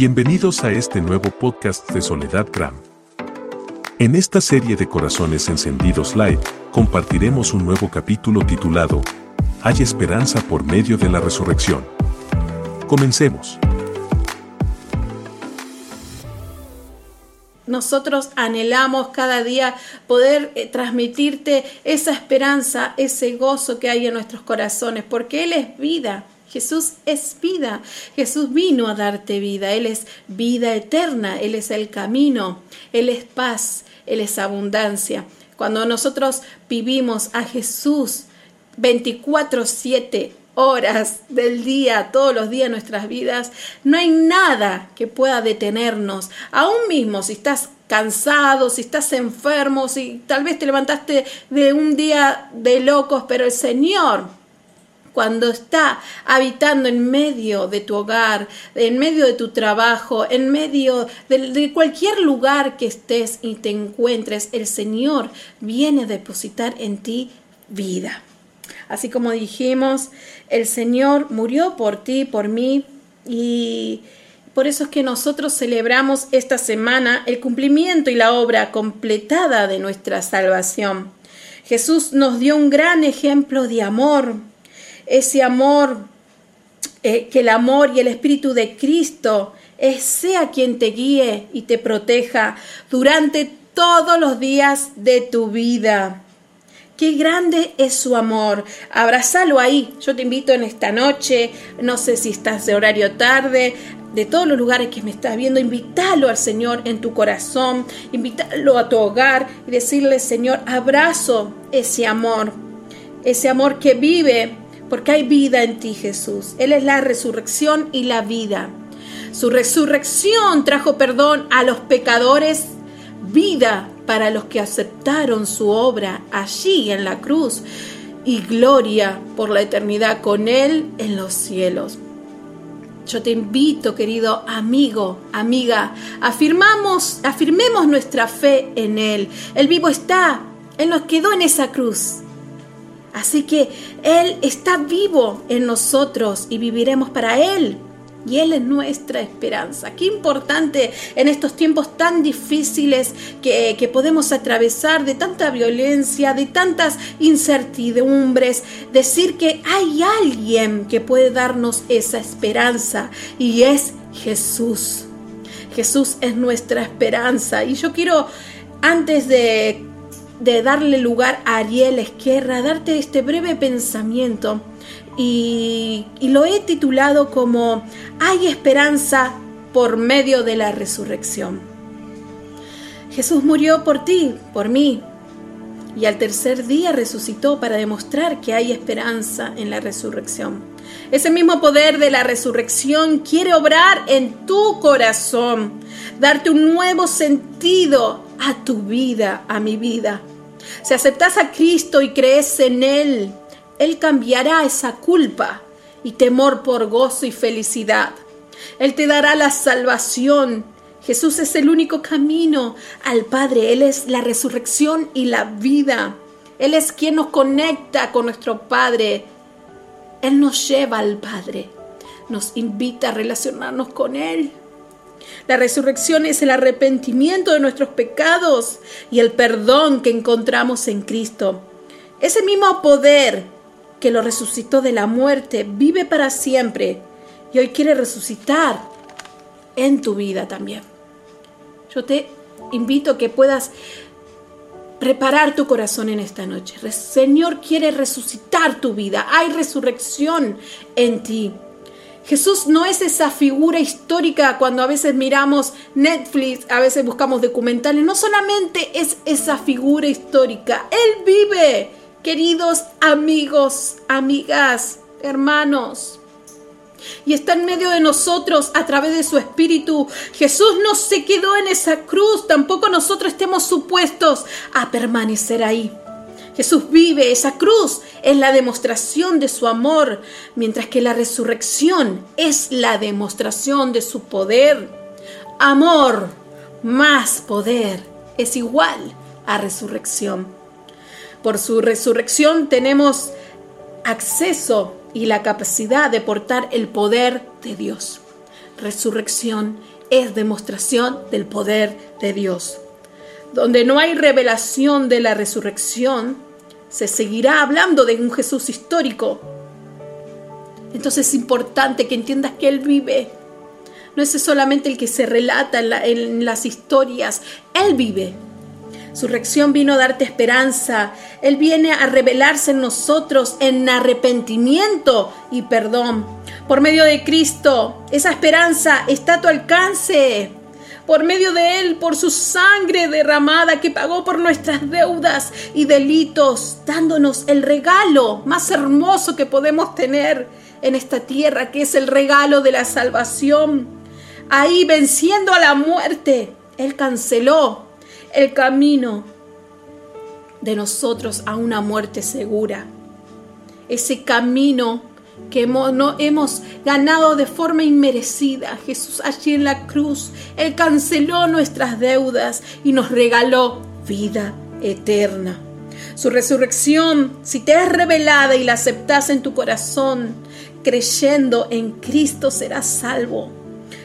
Bienvenidos a este nuevo podcast de Soledad Gram. En esta serie de Corazones Encendidos Live, compartiremos un nuevo capítulo titulado Hay esperanza por medio de la resurrección. Comencemos. Nosotros anhelamos cada día poder eh, transmitirte esa esperanza, ese gozo que hay en nuestros corazones, porque Él es vida. Jesús es vida. Jesús vino a darte vida. Él es vida eterna. Él es el camino. Él es paz. Él es abundancia. Cuando nosotros vivimos a Jesús 24/7 horas del día, todos los días de nuestras vidas, no hay nada que pueda detenernos. Aún mismo si estás cansado, si estás enfermo, si tal vez te levantaste de un día de locos, pero el Señor cuando está habitando en medio de tu hogar, en medio de tu trabajo, en medio de, cualquier lugar que estés y te encuentres, el Señor viene a depositar en ti vida. Así como dijimos, el Señor murió por ti, por mí, y por eso es que nosotros celebramos esta semana el cumplimiento y la obra completada de nuestra salvación. Jesús nos dio un gran ejemplo de amor, ese amor, eh, que el amor y el Espíritu de Cristo sea quien te guíe y te proteja durante todos los días de tu vida. Qué grande es su amor. Abrazalo ahí. Yo te invito en esta noche, no sé si estás de horario tarde, de todos los lugares que me estás viendo, invítalo al Señor en tu corazón, invítalo a tu hogar y decirle, Señor, abrazo ese amor, ese amor que vive porque hay vida en ti, Jesús. Él es la resurrección y la vida. Su resurrección trajo perdón a los pecadores, vida para los que aceptaron su obra allí en la cruz y gloria por la eternidad con Él en los cielos. Yo te invito, querido amigo, amiga, afirmamos, afirmemos nuestra fe en Él. El vivo está, Él nos quedó en esa cruz Así que Él está vivo en nosotros y viviremos para Él. Y Él es nuestra esperanza. Qué importante en estos tiempos tan difíciles que, que, podemos atravesar, de tanta violencia, de tantas incertidumbres, decir que hay alguien que puede darnos esa esperanza y es Jesús. Jesús es nuestra esperanza. Y yo quiero, antes de de darle lugar a Ariel Esquerra, darte este breve pensamiento y, y lo he titulado como Hay esperanza por medio de la resurrección. Jesús murió por ti, por mí, y al tercer día resucitó para demostrar que hay esperanza en la resurrección. Ese mismo poder de la resurrección quiere obrar en tu corazón, darte un nuevo sentido a tu vida, a mi vida. Si aceptas a Cristo y crees en Él, Él cambiará esa culpa y temor por gozo y felicidad. Él te dará la salvación. Jesús es el único camino al Padre. Él es la resurrección y la vida. Él es quien nos conecta con nuestro Padre. Él nos lleva al Padre. Nos invita a relacionarnos con Él. La resurrección es el arrepentimiento de nuestros pecados y el perdón que encontramos en Cristo. Ese mismo poder que lo resucitó de la muerte vive para siempre y hoy quiere resucitar en tu vida también. Yo te invito a que puedas preparar tu corazón en esta noche. Señor quiere resucitar tu vida. Hay resurrección en ti. Jesús no es esa figura histórica cuando a veces miramos Netflix, a veces buscamos documentales, no solamente es esa figura histórica, Él vive, queridos amigos, amigas, hermanos. Y está en medio de nosotros a través de su espíritu. Jesús no se quedó en esa cruz, tampoco nosotros estemos supuestos a permanecer ahí. Jesús vive, esa cruz es la demostración de su amor, mientras que la resurrección es la demostración de su poder. Amor más poder es igual a resurrección. Por su resurrección tenemos acceso y la capacidad de portar el poder de Dios. resurrección es demostración del poder de Dios. Donde no hay revelación de la resurrección, se seguirá hablando de un Jesús histórico. Entonces es importante que entiendas que Él vive. No es solamente el que se relata en, en las historias, Él vive. Su reacción vino a darte esperanza. Él viene a revelarse en nosotros en arrepentimiento y perdón. Por medio de Cristo, esa esperanza está a tu alcance. Por medio de Él, por su sangre derramada que pagó por nuestras deudas y delitos, dándonos el regalo más hermoso que podemos tener en esta tierra, que es el regalo de la salvación. Ahí venciendo a la muerte, Él canceló el camino de nosotros a una muerte segura. Ese camino que hemos, no hemos ganado de forma inmerecida. Jesús allí en la cruz, Él canceló nuestras deudas y nos regaló vida eterna. Su resurrección, si te es revelada y la aceptas en tu corazón, creyendo en Cristo serás salvo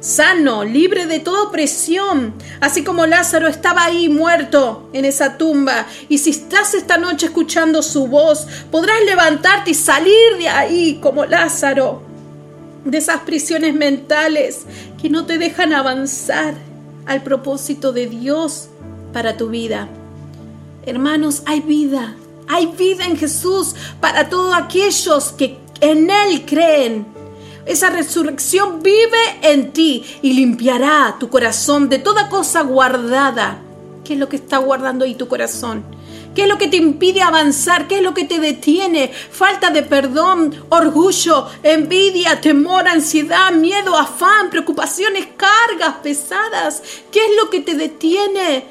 sano, libre de toda opresión, así como Lázaro estaba ahí muerto en esa tumba. Y si estás esta noche escuchando su voz, podrás levantarte y salir de ahí como Lázaro, de esas prisiones mentales que no te dejan avanzar al propósito de Dios para tu vida. Hermanos, hay vida, hay vida en Jesús para todos aquellos que en Él creen. Esa resurrección vive en ti y limpiará tu corazón de toda cosa guardada. ¿Qué es lo que está guardando ahí tu corazón? ¿Qué es lo que te impide avanzar? ¿Qué es lo que te detiene? Falta de perdón, orgullo, envidia, temor, ansiedad, miedo, afán, preocupaciones, cargas pesadas. ¿Qué es lo que te detiene?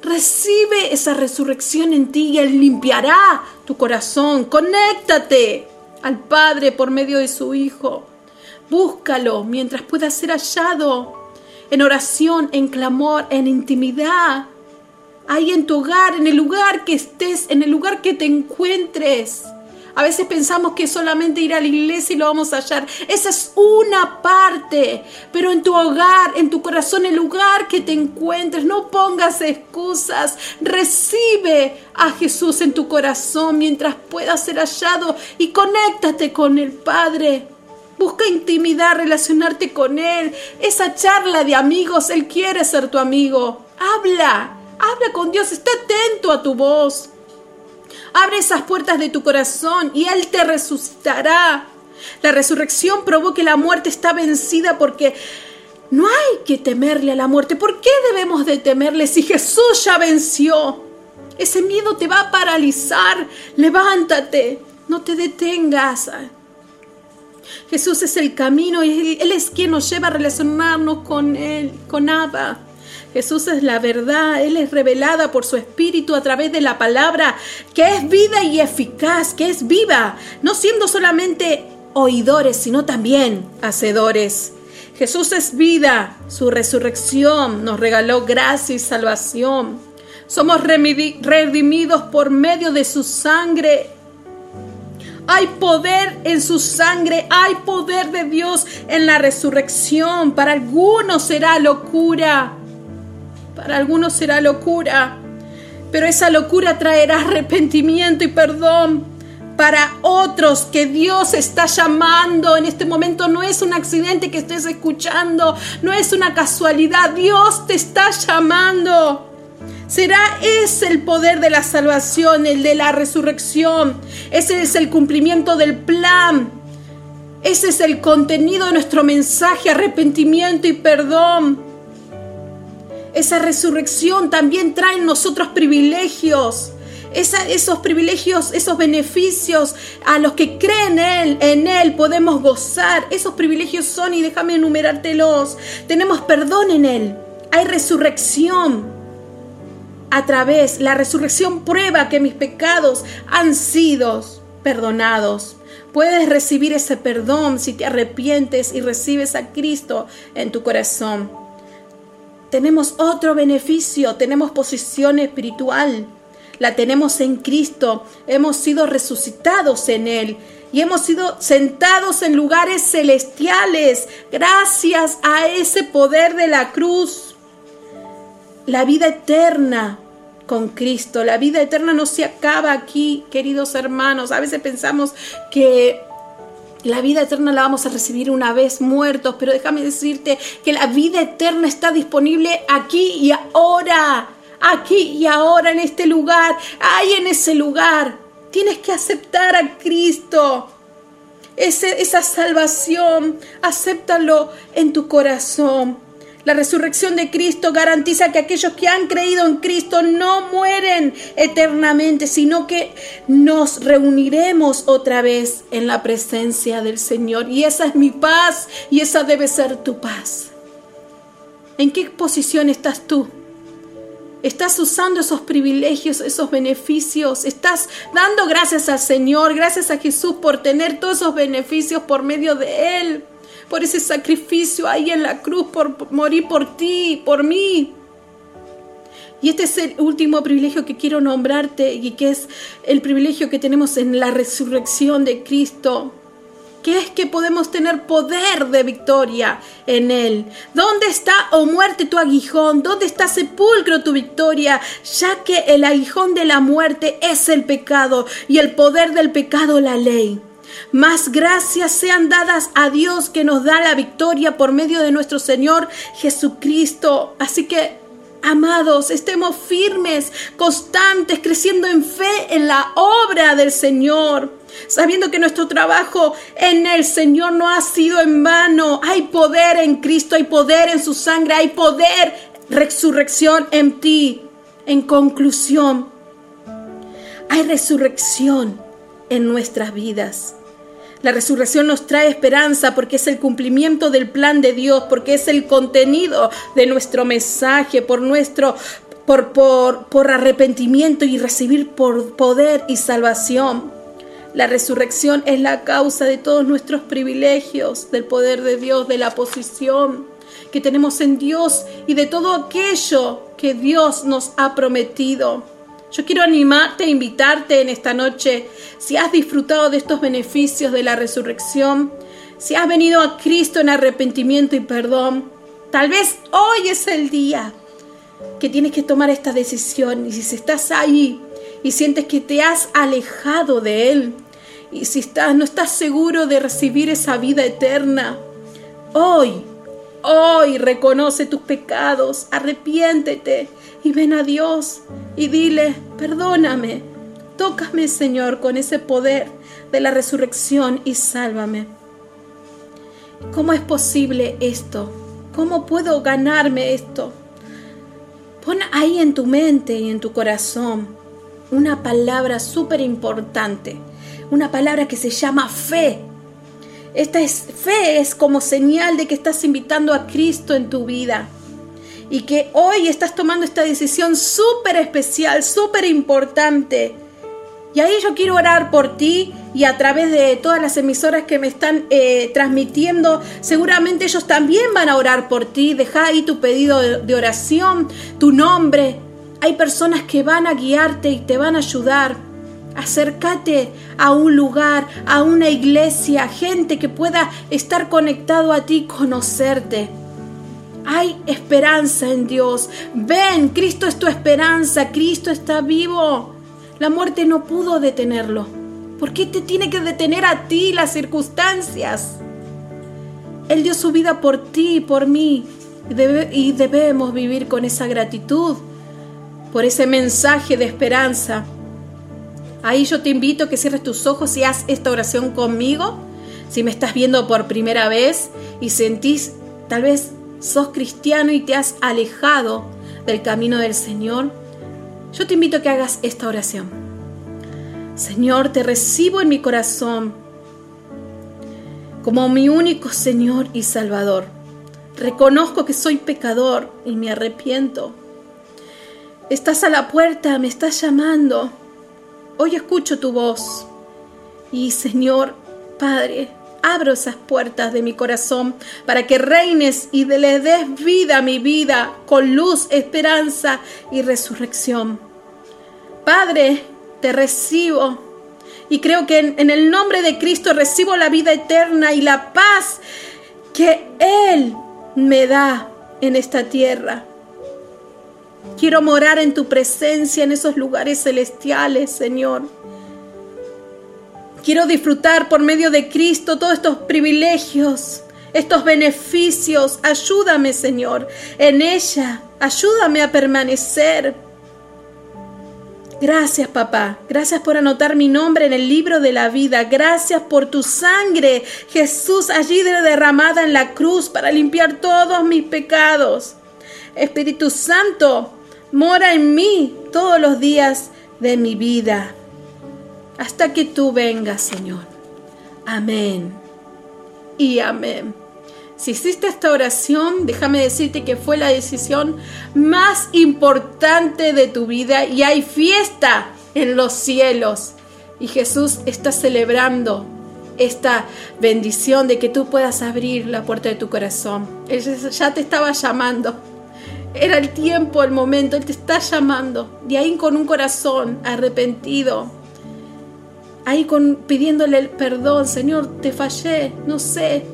Recibe esa resurrección en ti y Él limpiará tu corazón. Conéctate al Padre por medio de su Hijo. Búscalo mientras pueda ser hallado, en oración, en clamor, en intimidad, ahí en tu hogar, en el lugar que estés, en el lugar que te encuentres. A veces pensamos que solamente ir a la iglesia y lo vamos a hallar. Esa es una parte. Pero en tu hogar, en tu corazón, el lugar que te encuentres, no pongas excusas. Recibe a Jesús en tu corazón mientras pueda ser hallado y conéctate con el Padre. Busca intimidad, relacionarte con Él. Esa charla de amigos, Él quiere ser tu amigo. Habla, habla con Dios, está atento a tu voz. Abre esas puertas de tu corazón y Él te resucitará. La resurrección probó que la muerte está vencida porque no hay que temerle a la muerte. ¿Por qué debemos de temerle si Jesús ya venció? Ese miedo te va a paralizar. Levántate, no te detengas. Jesús es el camino y Él es quien nos lleva a relacionarnos con Él, con Abba. Jesús es la verdad, Él es revelada por su Espíritu a través de la palabra, que es vida y eficaz, que es viva, no siendo solamente oidores, sino también hacedores. Jesús es vida, su resurrección nos regaló gracia y salvación. Somos redimidos por medio de su sangre. Hay poder en su sangre, hay poder de Dios en la resurrección. Para algunos será locura, para algunos será locura, pero esa locura traerá arrepentimiento y perdón. Para otros que Dios está llamando en este momento no es un accidente que estés escuchando, no es una casualidad, Dios te está llamando. Será ese el poder de la salvación, el de la resurrección. Ese es el cumplimiento del plan. Ese es el contenido de nuestro mensaje, arrepentimiento y perdón. Esa resurrección también trae en nosotros privilegios. esos privilegios, esos beneficios a los que creen en Él, en Él podemos gozar. Esos privilegios son, y déjame enumerártelos, tenemos perdón en Él, hay resurrección. A través, la resurrección prueba que mis pecados han sido perdonados. Puedes recibir ese perdón si te arrepientes y recibes a Cristo en tu corazón tenemos otro beneficio, tenemos posición espiritual, la tenemos en Cristo, hemos sido resucitados en Él y hemos sido sentados en lugares celestiales gracias a ese poder de la cruz. La vida eterna con Cristo, la vida eterna no se acaba aquí, queridos hermanos. A veces pensamos que la vida eterna la vamos a recibir una vez muertos, pero déjame decirte que la vida eterna está disponible aquí y ahora, aquí y ahora en este lugar, ahí en ese lugar. Tienes que aceptar a Cristo. esa salvación, acéptalo en tu corazón. La resurrección de Cristo garantiza que aquellos que han creído en Cristo no mueren eternamente, sino que nos reuniremos otra vez en la presencia del Señor. Y esa es mi paz y esa debe ser tu paz. ¿En qué posición estás tú? Estás usando esos privilegios, esos beneficios. Estás dando gracias al Señor, gracias a Jesús por tener todos esos beneficios por medio de Él por ese sacrificio ahí en la cruz, por morir por ti, por mí. Y este es el último privilegio que quiero nombrarte y que es el privilegio que tenemos en la resurrección de Cristo que es que podemos tener poder de victoria en Él. ¿Dónde está, oh muerte, tu aguijón? ¿Dónde está sepulcro tu victoria? Ya que el aguijón de la muerte es el pecado y el poder del pecado la ley. Más gracias sean dadas a Dios que nos da la victoria por medio de nuestro Señor Jesucristo. Así que Amados, estemos firmes, constantes, creciendo en fe en la obra del Señor, sabiendo que nuestro trabajo en el Señor no ha sido en vano. Hay poder en Cristo, hay poder en su sangre, hay poder, resurrección en ti. En conclusión, hay resurrección en nuestras vidas. La resurrección nos trae esperanza porque es el cumplimiento del plan de Dios, porque es el contenido de nuestro mensaje, por nuestro por, por, por arrepentimiento y recibir por poder y salvación. La resurrección es la causa de todos nuestros privilegios, del poder de Dios, de la posición que tenemos en Dios y de todo aquello que Dios nos ha prometido. Yo quiero animarte, invitarte en esta noche, si has disfrutado de estos beneficios de la resurrección, si has venido a Cristo en arrepentimiento y perdón, tal vez hoy es el día que tienes que tomar esta decisión. Y si estás ahí y sientes que te has alejado de Él, y si no estás seguro de recibir esa vida eterna, hoy, hoy reconoce tus pecados, arrepiéntete y ven a Dios y dile, perdóname, tócame Señor con ese poder de la resurrección y sálvame. ¿Cómo es posible esto? ¿Cómo puedo ganarme esto? Pon ahí en tu mente y en tu corazón una palabra súper importante, una palabra que se llama fe. Esta es, fe es como señal de que estás invitando a Cristo en tu vida y que hoy estás tomando esta decisión súper especial, súper importante. Y ahí yo quiero orar por ti y a través de todas las emisoras que me están eh, transmitiendo, seguramente ellos también van a orar por ti. Deja ahí tu pedido de oración, tu nombre. Hay personas que van a guiarte y te van a ayudar. Acércate a un lugar, a una iglesia, gente que pueda estar conectado a ti, conocerte. Hay esperanza en Dios. Ven, Cristo es tu esperanza, Cristo está vivo. La muerte no pudo detenerlo. ¿Por qué te tiene que detener a ti las circunstancias? Él dio su vida por ti y por mí. y debemos vivir con esa gratitud, por ese mensaje de esperanza. Ahí yo te invito a que cierres tus ojos y haz esta oración conmigo. Si me estás viendo por primera vez y sentís tal vez sos cristiano y te has alejado del camino del Señor, yo te invito a que hagas esta oración. Señor, te recibo en mi corazón como mi único Señor y Salvador. Reconozco que soy pecador y me arrepiento. Estás a la puerta, me estás llamando. Hoy escucho tu voz. Y Señor, Padre, abro esas puertas de mi corazón para que reines y le des vida a mi vida con luz, esperanza y resurrección. Padre, te recibo Y creo que en, en el nombre de Cristo recibo la vida eterna y la paz que Él me da en esta tierra. Quiero morar en tu presencia en esos lugares celestiales, Señor. Quiero disfrutar por medio de Cristo todos estos privilegios, estos beneficios. Ayúdame, Señor, en ella. Ayúdame a permanecer. Gracias, papá. Gracias por anotar mi nombre en el libro de la vida. Gracias por tu sangre, Jesús, allí derramada en la cruz para limpiar todos mis pecados. Espíritu Santo, mora en mí todos los días de mi vida, hasta que tú vengas, Señor. Amén y amén. Si hiciste esta oración, déjame decirte que fue la decisión más importante de tu vida y hay fiesta en los cielos. Y Jesús está celebrando esta bendición de que tú puedas abrir la puerta de tu corazón. Él ya te estaba llamando. Era el tiempo, el momento, Él te está llamando. De ahí con un corazón arrepentido. Ahí con pidiéndole perdón, Señor, te fallé, no sé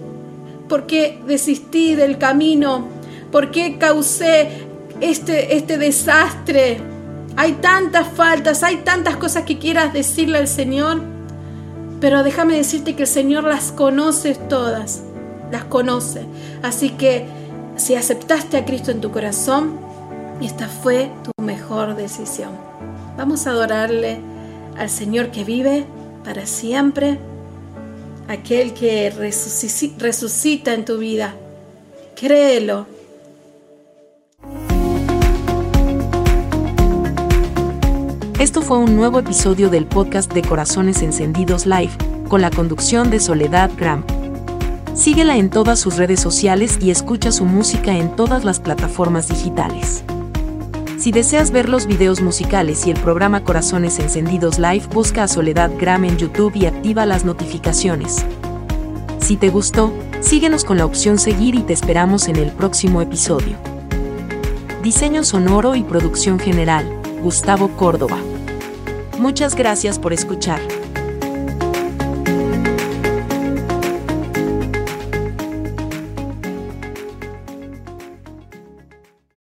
por qué desistí del camino, por qué causé este, este desastre. Hay tantas faltas, hay tantas cosas que quieras decirle al Señor, pero déjame decirte que el Señor las conoce todas, las conoce. Así que si aceptaste a Cristo en tu corazón, esta fue tu mejor decisión. Vamos a adorarle al Señor que vive para siempre, aquel que resucita en tu vida. Créelo. Esto fue un nuevo episodio del podcast de Corazones Encendidos Live, con la conducción de Soledad Gram. Síguela en todas sus redes sociales y escucha su música en todas las plataformas digitales. Si deseas ver los videos musicales y el programa Corazones Encendidos Live, busca a Soledad Gram en YouTube y activa las notificaciones. Si te gustó, síguenos con la opción seguir y te esperamos en el próximo episodio. Diseño sonoro y producción general, Gustavo Córdoba. Muchas gracias por escuchar.